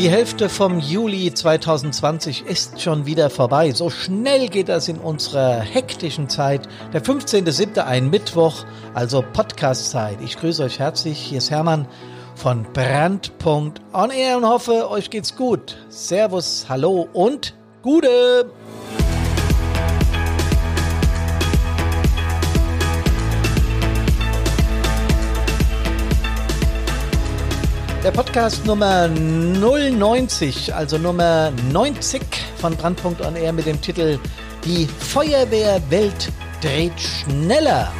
Die Hälfte vom Juli 2020 ist schon wieder vorbei. So schnell geht das in unserer hektischen Zeit. Der 15.07. ein Mittwoch, also Podcast-Zeit. Ich grüße euch herzlich. Hier ist Hermann von Brand.on Air und hoffe, euch geht's gut. Servus, hallo und Gute! Der Podcast Nummer 090, also Nummer 90 von Brandpunkt on Air mit dem Titel Die Feuerwehrwelt dreht schneller.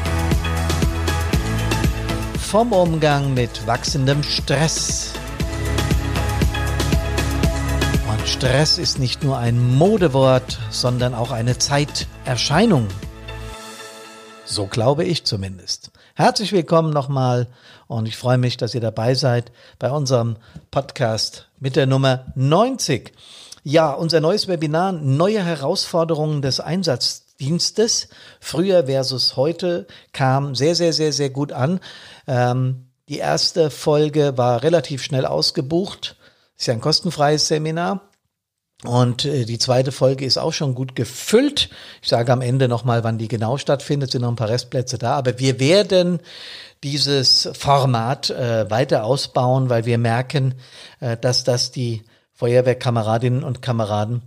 Vom Umgang mit wachsendem Stress. Und Stress ist nicht nur ein Modewort, sondern auch eine Zeiterscheinung. So glaube ich zumindest. Herzlich willkommen nochmal und ich freue mich, dass ihr dabei seid bei unserem Podcast mit der Nummer 90. Ja, unser neues Webinar, neue Herausforderungen des Einsatzdienstes, früher versus heute, kam sehr, sehr, sehr, sehr gut an. Ähm, die erste Folge war relativ schnell ausgebucht. Ist ja ein kostenfreies Seminar. Und äh, die zweite Folge ist auch schon gut gefüllt. Ich sage am Ende nochmal, wann die genau stattfindet, sind noch ein paar Restplätze da. Aber wir werden dieses Format äh, weiter ausbauen, weil wir merken, äh, dass das die Feuerwehrkameradinnen und Kameraden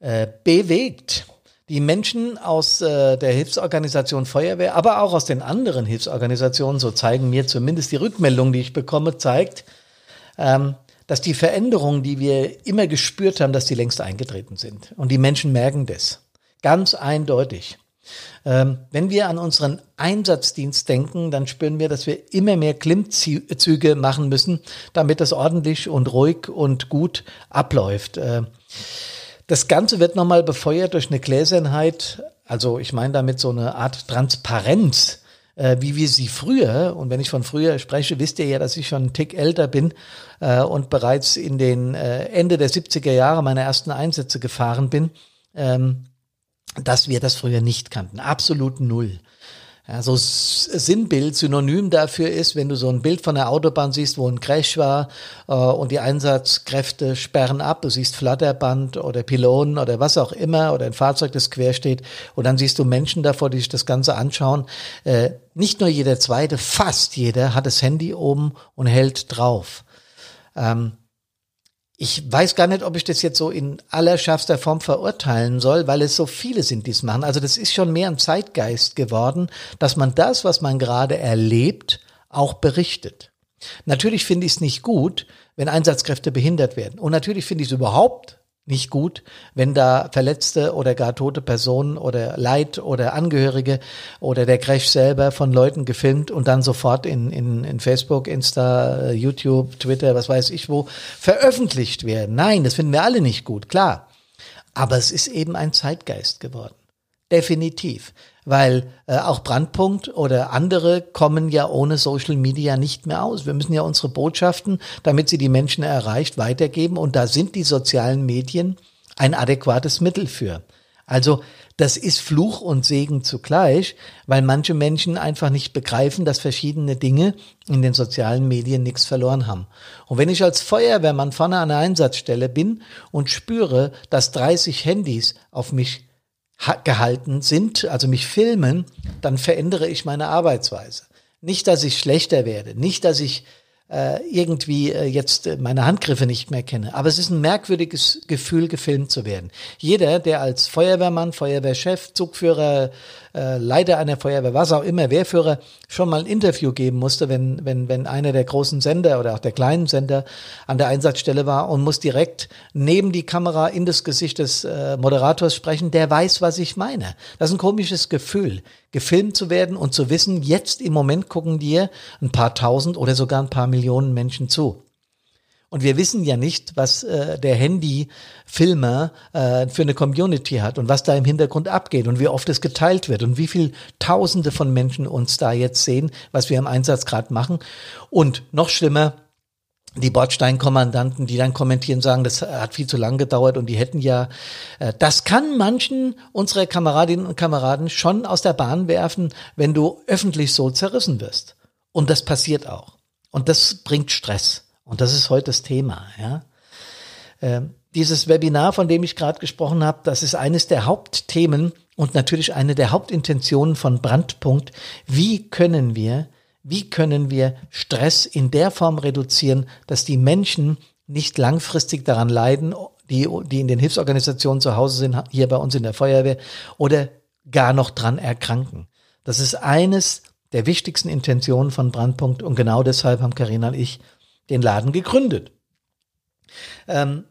äh, bewegt. Die Menschen aus äh, der Hilfsorganisation Feuerwehr, aber auch aus den anderen Hilfsorganisationen, so zeigen mir zumindest die Rückmeldung, die ich bekomme, zeigt, ähm, dass die Veränderungen, die wir immer gespürt haben, dass die längst eingetreten sind. Und die Menschen merken das. Ganz eindeutig. Ähm, wenn wir an unseren Einsatzdienst denken, dann spüren wir, dass wir immer mehr Klimmzüge machen müssen, damit das ordentlich und ruhig und gut abläuft. Äh, das Ganze wird nochmal befeuert durch eine Gläsernheit, also ich meine damit so eine Art Transparenz äh, wie wir sie früher, und wenn ich von früher spreche, wisst ihr ja, dass ich schon einen Tick älter bin äh, und bereits in den äh, Ende der 70er Jahre meine ersten Einsätze gefahren bin, ähm, dass wir das früher nicht kannten. Absolut null. Ja, so Sinnbild, Synonym dafür ist, wenn du so ein Bild von der Autobahn siehst, wo ein Crash war äh, und die Einsatzkräfte sperren ab, du siehst Flatterband oder Pylonen oder was auch immer oder ein Fahrzeug, das quer steht und dann siehst du Menschen davor, die sich das Ganze anschauen. Äh, nicht nur jeder Zweite, fast jeder hat das Handy oben und hält drauf. Ähm, ich weiß gar nicht, ob ich das jetzt so in allerschärfster Form verurteilen soll, weil es so viele sind, die es machen. Also das ist schon mehr ein Zeitgeist geworden, dass man das, was man gerade erlebt, auch berichtet. Natürlich finde ich es nicht gut, wenn Einsatzkräfte behindert werden. Und natürlich finde ich es überhaupt nicht gut, wenn da verletzte oder gar tote Personen oder Leid oder Angehörige oder der Crash selber von Leuten gefilmt und dann sofort in, in, in Facebook, Insta, YouTube, Twitter, was weiß ich wo, veröffentlicht werden. Nein, das finden wir alle nicht gut, klar. Aber es ist eben ein Zeitgeist geworden. Definitiv weil äh, auch Brandpunkt oder andere kommen ja ohne Social Media nicht mehr aus. Wir müssen ja unsere Botschaften, damit sie die Menschen erreicht, weitergeben und da sind die sozialen Medien ein adäquates Mittel für. Also das ist Fluch und Segen zugleich, weil manche Menschen einfach nicht begreifen, dass verschiedene Dinge in den sozialen Medien nichts verloren haben. Und wenn ich als Feuerwehrmann vorne an der Einsatzstelle bin und spüre, dass 30 Handys auf mich gehalten sind, also mich filmen, dann verändere ich meine Arbeitsweise. Nicht, dass ich schlechter werde, nicht, dass ich äh, irgendwie äh, jetzt äh, meine Handgriffe nicht mehr kenne. Aber es ist ein merkwürdiges Gefühl, gefilmt zu werden. Jeder, der als Feuerwehrmann, Feuerwehrchef, Zugführer, äh, Leiter einer Feuerwehr, was auch immer, Wehrführer, schon mal ein Interview geben musste, wenn, wenn, wenn einer der großen Sender oder auch der kleinen Sender an der Einsatzstelle war und muss direkt neben die Kamera in das Gesicht des äh, Moderators sprechen, der weiß, was ich meine. Das ist ein komisches Gefühl, gefilmt zu werden und zu wissen, jetzt im Moment gucken dir ein paar tausend oder sogar ein paar Millionen Menschen zu. Und wir wissen ja nicht, was äh, der Handy-Filmer äh, für eine Community hat und was da im Hintergrund abgeht und wie oft es geteilt wird und wie viel Tausende von Menschen uns da jetzt sehen, was wir im Einsatz gerade machen. Und noch schlimmer, die Bordsteinkommandanten, die dann kommentieren, sagen, das hat viel zu lang gedauert und die hätten ja, äh, das kann manchen unserer Kameradinnen und Kameraden schon aus der Bahn werfen, wenn du öffentlich so zerrissen wirst. Und das passiert auch. Und das bringt Stress. Und das ist heute das Thema. Ja? Ähm, dieses Webinar, von dem ich gerade gesprochen habe, das ist eines der Hauptthemen und natürlich eine der Hauptintentionen von Brandpunkt. Wie können wir, wie können wir Stress in der Form reduzieren, dass die Menschen nicht langfristig daran leiden, die, die in den Hilfsorganisationen zu Hause sind, hier bei uns in der Feuerwehr, oder gar noch dran erkranken. Das ist eines der wichtigsten Intentionen von Brandpunkt und genau deshalb haben Karina und ich den Laden gegründet. Ähm,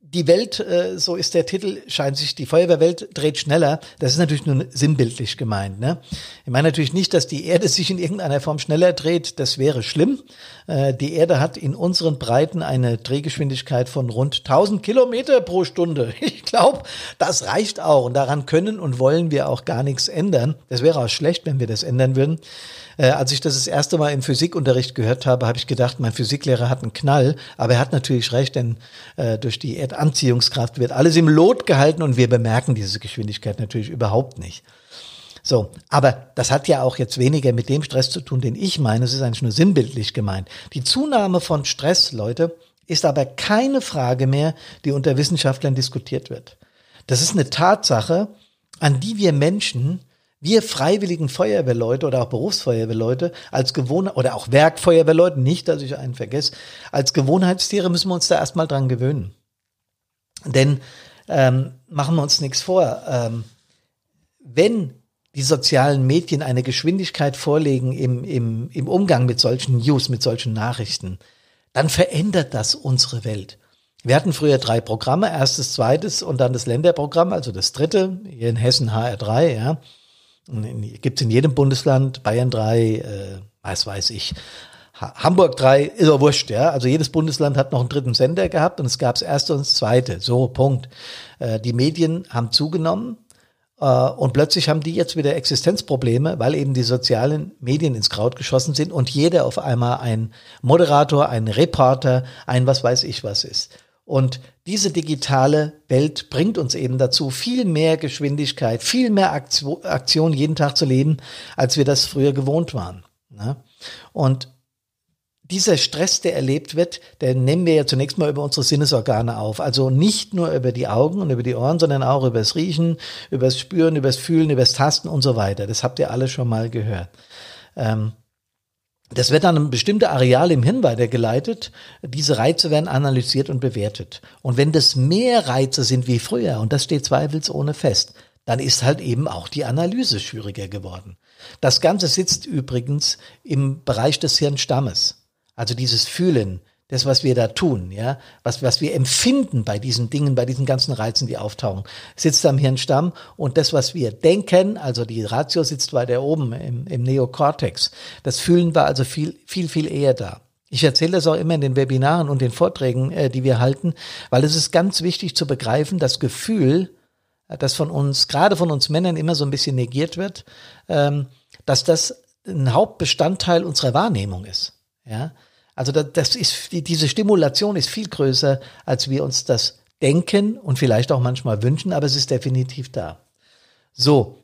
die Welt, äh, so ist der Titel, scheint sich, die Feuerwehrwelt dreht schneller. Das ist natürlich nur sinnbildlich gemeint. Ne? Ich meine natürlich nicht, dass die Erde sich in irgendeiner Form schneller dreht. Das wäre schlimm. Äh, die Erde hat in unseren Breiten eine Drehgeschwindigkeit von rund 1000 Kilometer pro Stunde. Ich glaube, das reicht auch. Und daran können und wollen wir auch gar nichts ändern. Das wäre auch schlecht, wenn wir das ändern würden. Äh, als ich das das erste Mal im Physikunterricht gehört habe, habe ich gedacht, mein Physiklehrer hat einen Knall. Aber er hat natürlich recht, denn äh, durch die Erdanziehungskraft wird alles im Lot gehalten und wir bemerken diese Geschwindigkeit natürlich überhaupt nicht. So, aber das hat ja auch jetzt weniger mit dem Stress zu tun, den ich meine. Es ist eigentlich nur sinnbildlich gemeint. Die Zunahme von Stress, Leute, ist aber keine Frage mehr, die unter Wissenschaftlern diskutiert wird. Das ist eine Tatsache, an die wir Menschen wir freiwilligen Feuerwehrleute oder auch Berufsfeuerwehrleute als Gewohnheit oder auch Werkfeuerwehrleute, nicht, dass ich einen vergesse, als Gewohnheitstiere müssen wir uns da erstmal dran gewöhnen. Denn ähm, machen wir uns nichts vor, ähm, wenn die sozialen Medien eine Geschwindigkeit vorlegen im, im, im Umgang mit solchen News, mit solchen Nachrichten, dann verändert das unsere Welt. Wir hatten früher drei Programme, erstes, zweites und dann das Länderprogramm, also das dritte, hier in Hessen HR3, ja. Gibt es in jedem Bundesland, Bayern 3, äh, was weiß ich, Hamburg 3, ist ja wurscht, ja. Also jedes Bundesland hat noch einen dritten Sender gehabt und es gab das erste und das zweite. So, Punkt. Äh, die Medien haben zugenommen äh, und plötzlich haben die jetzt wieder Existenzprobleme, weil eben die sozialen Medien ins Kraut geschossen sind und jeder auf einmal ein Moderator, ein Reporter, ein was weiß ich was ist. Und diese digitale Welt bringt uns eben dazu, viel mehr Geschwindigkeit, viel mehr Aktion jeden Tag zu leben, als wir das früher gewohnt waren. Ne? Und dieser Stress, der erlebt wird, den nehmen wir ja zunächst mal über unsere Sinnesorgane auf. Also nicht nur über die Augen und über die Ohren, sondern auch über das Riechen, über das Spüren, über das Fühlen, über das Tasten und so weiter. Das habt ihr alle schon mal gehört. Ähm, das wird dann ein bestimmte Areal im Hirn weitergeleitet. Diese Reize werden analysiert und bewertet. Und wenn das mehr Reize sind wie früher, und das steht zweifelsohne fest, dann ist halt eben auch die Analyse schwieriger geworden. Das Ganze sitzt übrigens im Bereich des Hirnstammes. Also dieses Fühlen, das, was wir da tun, ja, was, was wir empfinden bei diesen Dingen, bei diesen ganzen Reizen, die auftauchen, sitzt am Hirnstamm und das, was wir denken, also die Ratio sitzt weiter oben im, im Neokortex. Das fühlen wir also viel, viel, viel eher da. Ich erzähle das auch immer in den Webinaren und den Vorträgen, äh, die wir halten, weil es ist ganz wichtig zu begreifen, das Gefühl, äh, das von uns, gerade von uns Männern immer so ein bisschen negiert wird, ähm, dass das ein Hauptbestandteil unserer Wahrnehmung ist. Ja, also das ist, diese Stimulation ist viel größer, als wir uns das denken und vielleicht auch manchmal wünschen, aber es ist definitiv da. So.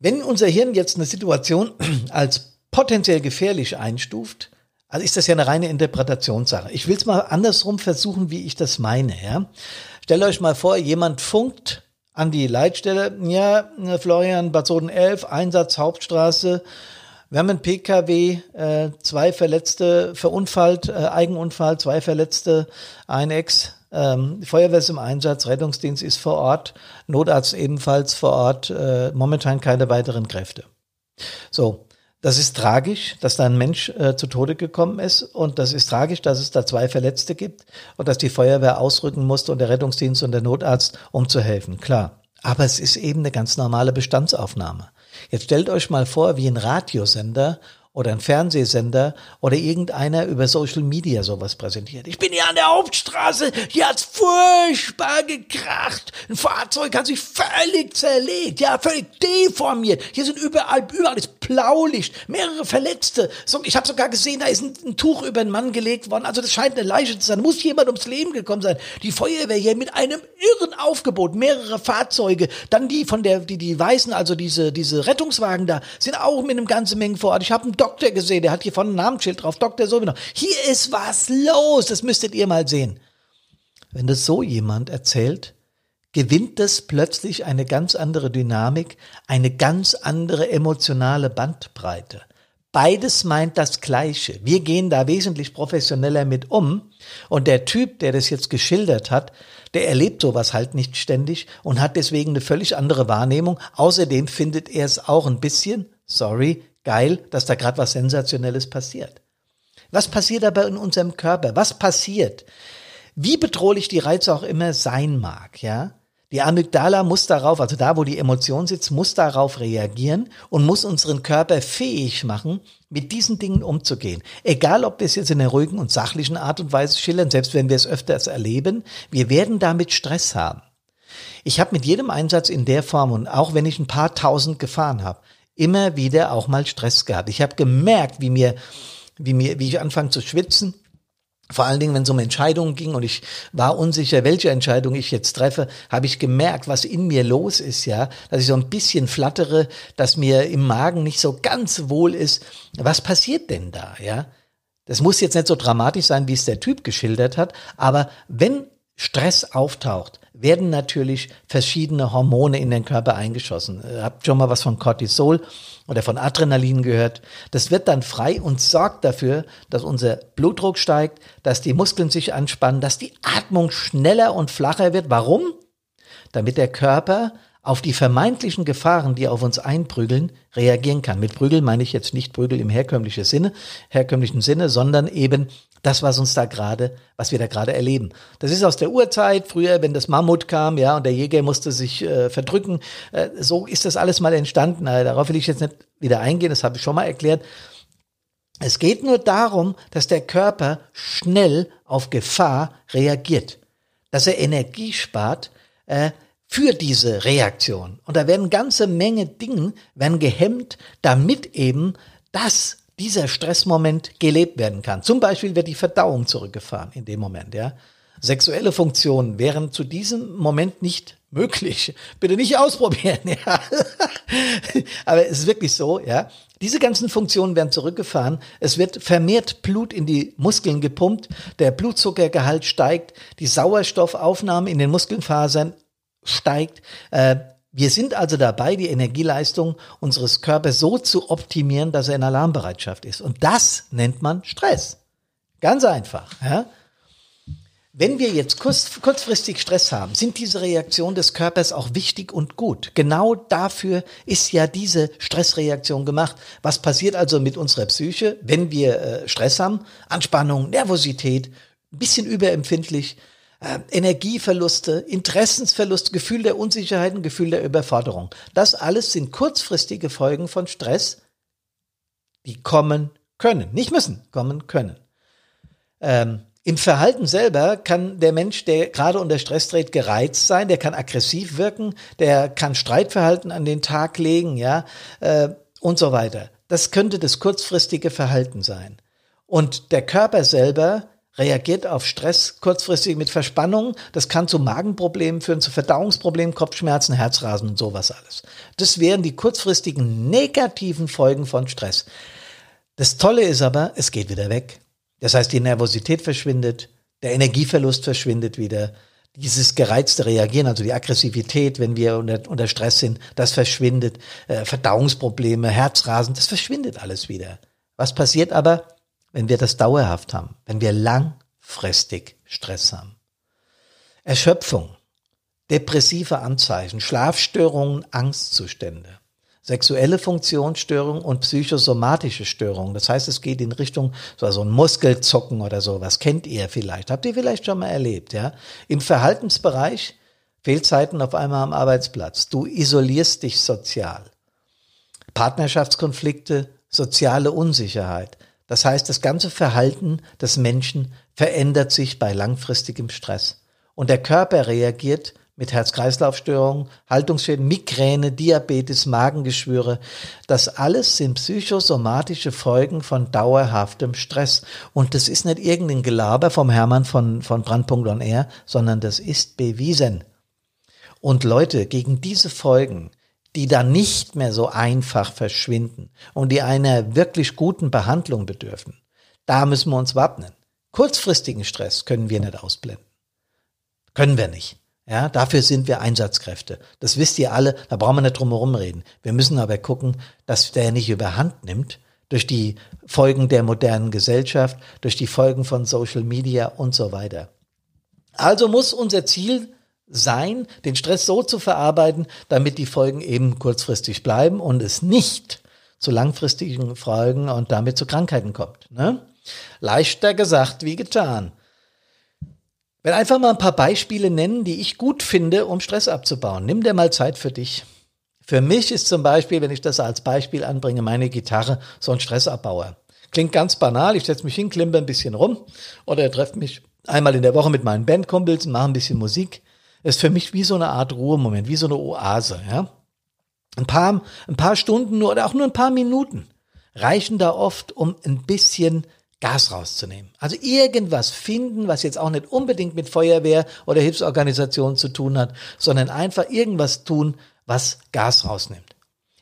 Wenn unser Hirn jetzt eine Situation als potenziell gefährlich einstuft, also ist das ja eine reine Interpretationssache. Ich will es mal andersrum versuchen, wie ich das meine. Ja? Stellt euch mal vor, jemand funkt an die Leitstelle, ja, Florian, Bad Soden 11, Einsatz Hauptstraße, wir haben einen PKW, äh, zwei Verletzte verunfallt, äh, Eigenunfall, zwei Verletzte, ein Ex. Ähm, Feuerwehr ist im Einsatz, Rettungsdienst ist vor Ort, Notarzt ebenfalls vor Ort, äh, momentan keine weiteren Kräfte. So, das ist tragisch, dass da ein Mensch äh, zu Tode gekommen ist und das ist tragisch, dass es da zwei Verletzte gibt und dass die Feuerwehr ausrücken musste und der Rettungsdienst und der Notarzt, um zu helfen. Klar. Aber es ist eben eine ganz normale Bestandsaufnahme. Jetzt stellt euch mal vor, wie ein Radiosender oder ein Fernsehsender oder irgendeiner über Social Media sowas präsentiert. Ich bin hier an der Hauptstraße, hier hat's furchtbar gekracht. Ein Fahrzeug hat sich völlig zerlegt, ja, völlig deformiert. Hier sind überall, überall ist Blaulicht, mehrere Verletzte. So, ich habe sogar gesehen, da ist ein, ein, Tuch über einen Mann gelegt worden. Also das scheint eine Leiche zu sein. Muss jemand ums Leben gekommen sein. Die Feuerwehr hier mit einem irren Aufgebot, mehrere Fahrzeuge, dann die von der, die, die Weißen, also diese, diese Rettungswagen da, sind auch mit einem ganzen Mengen vor Ort. Ich habe einen Doktor gesehen, der hat hier vorne ein Namensschild drauf, Doktor so Hier ist was los, das müsstet ihr mal sehen. Wenn das so jemand erzählt, gewinnt das plötzlich eine ganz andere Dynamik, eine ganz andere emotionale Bandbreite. Beides meint das Gleiche. Wir gehen da wesentlich professioneller mit um. Und der Typ, der das jetzt geschildert hat, der erlebt sowas halt nicht ständig und hat deswegen eine völlig andere Wahrnehmung. Außerdem findet er es auch ein bisschen, sorry, geil, dass da gerade was Sensationelles passiert. Was passiert aber in unserem Körper? Was passiert? Wie bedrohlich die Reize auch immer sein mag, ja? Die Amygdala muss darauf, also da, wo die Emotion sitzt, muss darauf reagieren und muss unseren Körper fähig machen, mit diesen Dingen umzugehen. Egal, ob wir es jetzt in einer ruhigen und sachlichen Art und Weise schildern, selbst wenn wir es öfters erleben, wir werden damit Stress haben. Ich habe mit jedem Einsatz in der Form und auch wenn ich ein paar tausend gefahren habe, immer wieder auch mal Stress gehabt. Ich habe gemerkt, wie mir, wie mir, wie ich anfange zu schwitzen, vor allen Dingen, wenn es um Entscheidungen ging und ich war unsicher, welche Entscheidung ich jetzt treffe, habe ich gemerkt, was in mir los ist, ja, dass ich so ein bisschen flattere, dass mir im Magen nicht so ganz wohl ist. Was passiert denn da, ja? Das muss jetzt nicht so dramatisch sein, wie es der Typ geschildert hat, aber wenn Stress auftaucht, werden natürlich verschiedene Hormone in den Körper eingeschossen. Ihr habt schon mal was von Cortisol oder von Adrenalin gehört. Das wird dann frei und sorgt dafür, dass unser Blutdruck steigt, dass die Muskeln sich anspannen, dass die Atmung schneller und flacher wird. Warum? Damit der Körper auf die vermeintlichen Gefahren, die auf uns einprügeln, reagieren kann. Mit Prügel meine ich jetzt nicht Prügel im herkömmlichen Sinne, herkömmlichen Sinne, sondern eben das, was uns da gerade, was wir da gerade erleben. Das ist aus der Urzeit, früher, wenn das Mammut kam, ja, und der Jäger musste sich äh, verdrücken. Äh, so ist das alles mal entstanden. Darauf will ich jetzt nicht wieder eingehen, das habe ich schon mal erklärt. Es geht nur darum, dass der Körper schnell auf Gefahr reagiert, dass er Energie spart, äh, für diese Reaktion. Und da werden ganze Menge Dinge werden gehemmt, damit eben das, dieser Stressmoment gelebt werden kann. Zum Beispiel wird die Verdauung zurückgefahren in dem Moment, ja. Sexuelle Funktionen wären zu diesem Moment nicht möglich. Bitte nicht ausprobieren, ja. Aber es ist wirklich so, ja. Diese ganzen Funktionen werden zurückgefahren. Es wird vermehrt Blut in die Muskeln gepumpt. Der Blutzuckergehalt steigt. Die Sauerstoffaufnahme in den Muskelfasern steigt. Äh, wir sind also dabei, die Energieleistung unseres Körpers so zu optimieren, dass er in Alarmbereitschaft ist. Und das nennt man Stress. Ganz einfach. Ja? Wenn wir jetzt kurz, kurzfristig Stress haben, sind diese Reaktionen des Körpers auch wichtig und gut. Genau dafür ist ja diese Stressreaktion gemacht. Was passiert also mit unserer Psyche, wenn wir äh, Stress haben? Anspannung, Nervosität, ein bisschen überempfindlich, äh, Energieverluste, Interessensverlust, Gefühl der Unsicherheit, und Gefühl der Überforderung. Das alles sind kurzfristige Folgen von Stress, die kommen können, nicht müssen, kommen können. Ähm, Im Verhalten selber kann der Mensch, der gerade unter Stress dreht, gereizt sein, der kann aggressiv wirken, der kann Streitverhalten an den Tag legen, ja, äh, und so weiter. Das könnte das kurzfristige Verhalten sein. Und der Körper selber reagiert auf Stress kurzfristig mit Verspannung. Das kann zu Magenproblemen führen, zu Verdauungsproblemen, Kopfschmerzen, Herzrasen und sowas alles. Das wären die kurzfristigen negativen Folgen von Stress. Das Tolle ist aber, es geht wieder weg. Das heißt, die Nervosität verschwindet, der Energieverlust verschwindet wieder, dieses gereizte Reagieren, also die Aggressivität, wenn wir unter, unter Stress sind, das verschwindet, äh, Verdauungsprobleme, Herzrasen, das verschwindet alles wieder. Was passiert aber? Wenn wir das dauerhaft haben, wenn wir langfristig Stress haben. Erschöpfung, depressive Anzeichen, Schlafstörungen, Angstzustände, sexuelle Funktionsstörungen und psychosomatische Störungen. Das heißt, es geht in Richtung so also ein Muskelzucken oder sowas. Kennt ihr vielleicht? Habt ihr vielleicht schon mal erlebt? Ja? Im Verhaltensbereich Fehlzeiten auf einmal am Arbeitsplatz. Du isolierst dich sozial. Partnerschaftskonflikte, soziale Unsicherheit, das heißt, das ganze Verhalten des Menschen verändert sich bei langfristigem Stress. Und der Körper reagiert mit Herz-Kreislauf-Störungen, Haltungsschäden, Migräne, Diabetes, Magengeschwüre. Das alles sind psychosomatische Folgen von dauerhaftem Stress. Und das ist nicht irgendein Gelaber vom Hermann von, von Brandpunkt on Air, sondern das ist bewiesen. Und Leute, gegen diese Folgen, die dann nicht mehr so einfach verschwinden und die einer wirklich guten Behandlung bedürfen. Da müssen wir uns wappnen. Kurzfristigen Stress können wir nicht ausblenden. Können wir nicht. Ja, dafür sind wir Einsatzkräfte. Das wisst ihr alle, da brauchen wir nicht drum herum reden. Wir müssen aber gucken, dass der nicht überhand nimmt durch die Folgen der modernen Gesellschaft, durch die Folgen von Social Media und so weiter. Also muss unser Ziel sein, den Stress so zu verarbeiten, damit die Folgen eben kurzfristig bleiben und es nicht zu langfristigen Folgen und damit zu Krankheiten kommt. Ne? Leichter gesagt wie getan will einfach mal ein paar Beispiele nennen, die ich gut finde, um Stress abzubauen. Nimm dir mal Zeit für dich. Für mich ist zum Beispiel, wenn ich das als Beispiel anbringe, meine Gitarre so ein Stressabbauer. Klingt ganz banal, ich setze mich hin, klimper ein bisschen rum oder treffe mich einmal in der Woche mit meinen Bandkumpels und mache ein bisschen Musik. Ist für mich wie so eine Art Ruhemoment, wie so eine Oase. Ja? Ein, paar, ein paar Stunden nur oder auch nur ein paar Minuten reichen da oft, um ein bisschen Gas rauszunehmen. Also irgendwas finden, was jetzt auch nicht unbedingt mit Feuerwehr oder Hilfsorganisation zu tun hat, sondern einfach irgendwas tun, was Gas rausnimmt.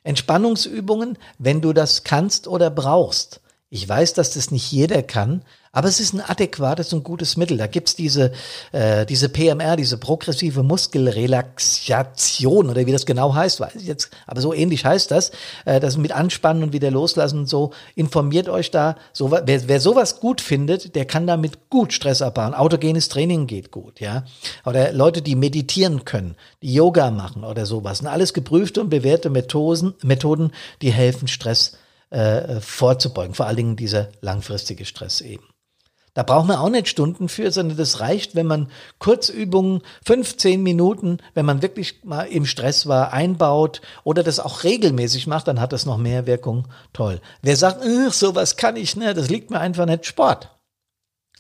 Entspannungsübungen, wenn du das kannst oder brauchst. Ich weiß, dass das nicht jeder kann, aber es ist ein adäquates und gutes Mittel. Da gibt's diese, äh, diese PMR, diese progressive Muskelrelaxation oder wie das genau heißt, weiß ich jetzt, aber so ähnlich heißt das. Äh, das mit Anspannen und wieder loslassen und so. Informiert euch da. So, wer, wer sowas gut findet, der kann damit gut Stress abbauen. Autogenes Training geht gut, ja. Oder Leute, die meditieren können, die Yoga machen oder sowas. Und alles geprüfte und bewährte Methoden, Methoden, die helfen, Stress äh, vorzubeugen. Vor allen Dingen dieser langfristige Stress eben. Da braucht man auch nicht Stunden für, sondern das reicht, wenn man Kurzübungen, 15 Minuten, wenn man wirklich mal im Stress war, einbaut oder das auch regelmäßig macht, dann hat das noch mehr Wirkung. Toll. Wer sagt, sowas kann ich nicht, das liegt mir einfach nicht, Sport.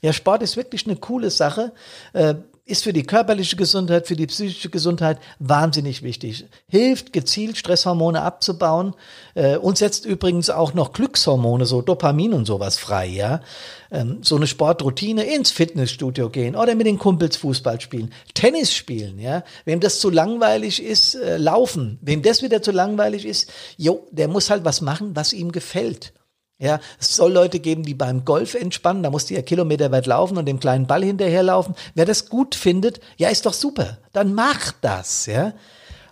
Ja, Sport ist wirklich eine coole Sache. Äh, ist für die körperliche Gesundheit, für die psychische Gesundheit wahnsinnig wichtig. Hilft gezielt Stresshormone abzubauen äh, und setzt übrigens auch noch Glückshormone, so Dopamin und sowas frei, ja. Ähm, so eine Sportroutine ins Fitnessstudio gehen oder mit den Kumpels Fußball spielen, Tennis spielen, ja. Wem das zu langweilig ist, äh, laufen. Wem das wieder zu langweilig ist, jo, der muss halt was machen, was ihm gefällt. Ja, es soll Leute geben, die beim Golf entspannen, da muss die ja kilometerweit laufen und dem kleinen Ball hinterherlaufen. Wer das gut findet, ja, ist doch super. Dann macht das, ja.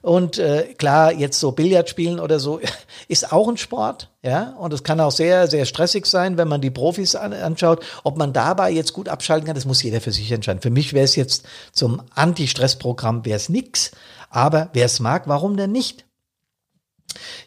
Und äh, klar, jetzt so Billard spielen oder so ist auch ein Sport, ja. Und es kann auch sehr, sehr stressig sein, wenn man die Profis an, anschaut. Ob man dabei jetzt gut abschalten kann, das muss jeder für sich entscheiden. Für mich wäre es jetzt zum Anti-Stress-Programm wäre es nix. Aber wer es mag, warum denn nicht?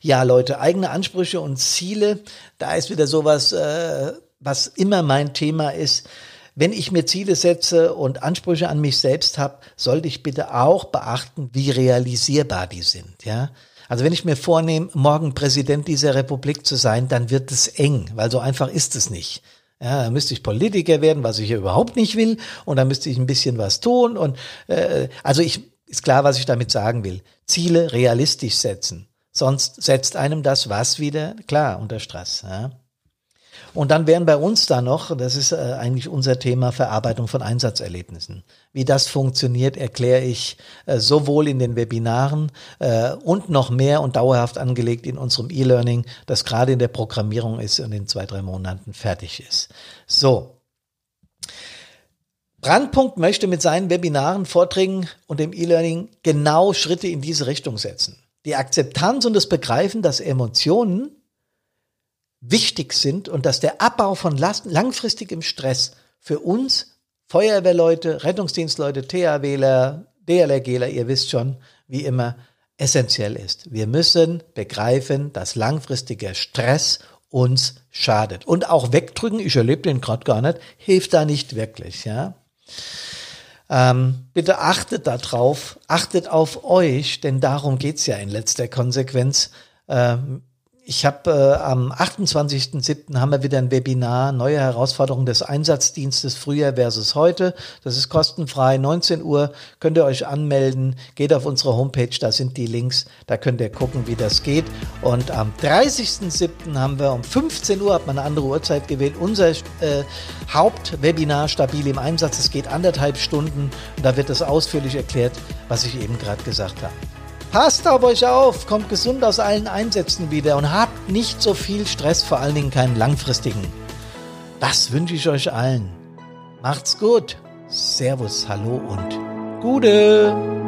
Ja, Leute, eigene Ansprüche und Ziele, da ist wieder sowas, äh, was immer mein Thema ist. Wenn ich mir Ziele setze und Ansprüche an mich selbst habe, sollte ich bitte auch beachten, wie realisierbar die sind, ja. Also wenn ich mir vornehme, morgen Präsident dieser Republik zu sein, dann wird es eng, weil so einfach ist es nicht. Ja, da müsste ich Politiker werden, was ich überhaupt nicht will, und dann müsste ich ein bisschen was tun. Und äh, also ich ist klar, was ich damit sagen will. Ziele realistisch setzen. Sonst setzt einem das was wieder, klar, unter Stress. Ja. Und dann wären bei uns da noch, das ist äh, eigentlich unser Thema, Verarbeitung von Einsatzerlebnissen. Wie das funktioniert, erkläre ich äh, sowohl in den Webinaren äh, und noch mehr und dauerhaft angelegt in unserem E-Learning, das gerade in der Programmierung ist und in zwei, drei Monaten fertig ist. So. Brandpunkt möchte mit seinen Webinaren, Vorträgen und dem E-Learning genau Schritte in diese Richtung setzen die Akzeptanz und das Begreifen, dass Emotionen wichtig sind und dass der Abbau von langfristigem Stress für uns Feuerwehrleute, Rettungsdienstleute, THWler, DLRGler, ihr wisst schon, wie immer, essentiell ist. Wir müssen begreifen, dass langfristiger Stress uns schadet. Und auch wegdrücken, ich erlebe den gerade gar nicht, hilft da nicht wirklich, ja. Ähm, bitte achtet darauf, achtet auf euch, denn darum geht's ja in letzter Konsequenz. Ähm, ich habe äh, am 28.07. haben wir wieder ein Webinar, neue Herausforderungen des Einsatzdienstes früher versus heute. Das ist kostenfrei, 19 Uhr könnt ihr euch anmelden, geht auf unsere Homepage, da sind die Links, da könnt ihr gucken, wie das geht. Und am 30.07. haben wir um 15 Uhr, hat man eine andere Uhrzeit gewählt, unser äh, Hauptwebinar Stabil im Einsatz. Es geht anderthalb Stunden und da wird es ausführlich erklärt, was ich eben gerade gesagt habe. Passt auf euch auf, kommt gesund aus allen Einsätzen wieder und habt nicht so viel Stress, vor allen Dingen keinen langfristigen. Das wünsche ich euch allen. Macht's gut. Servus, hallo und Gude.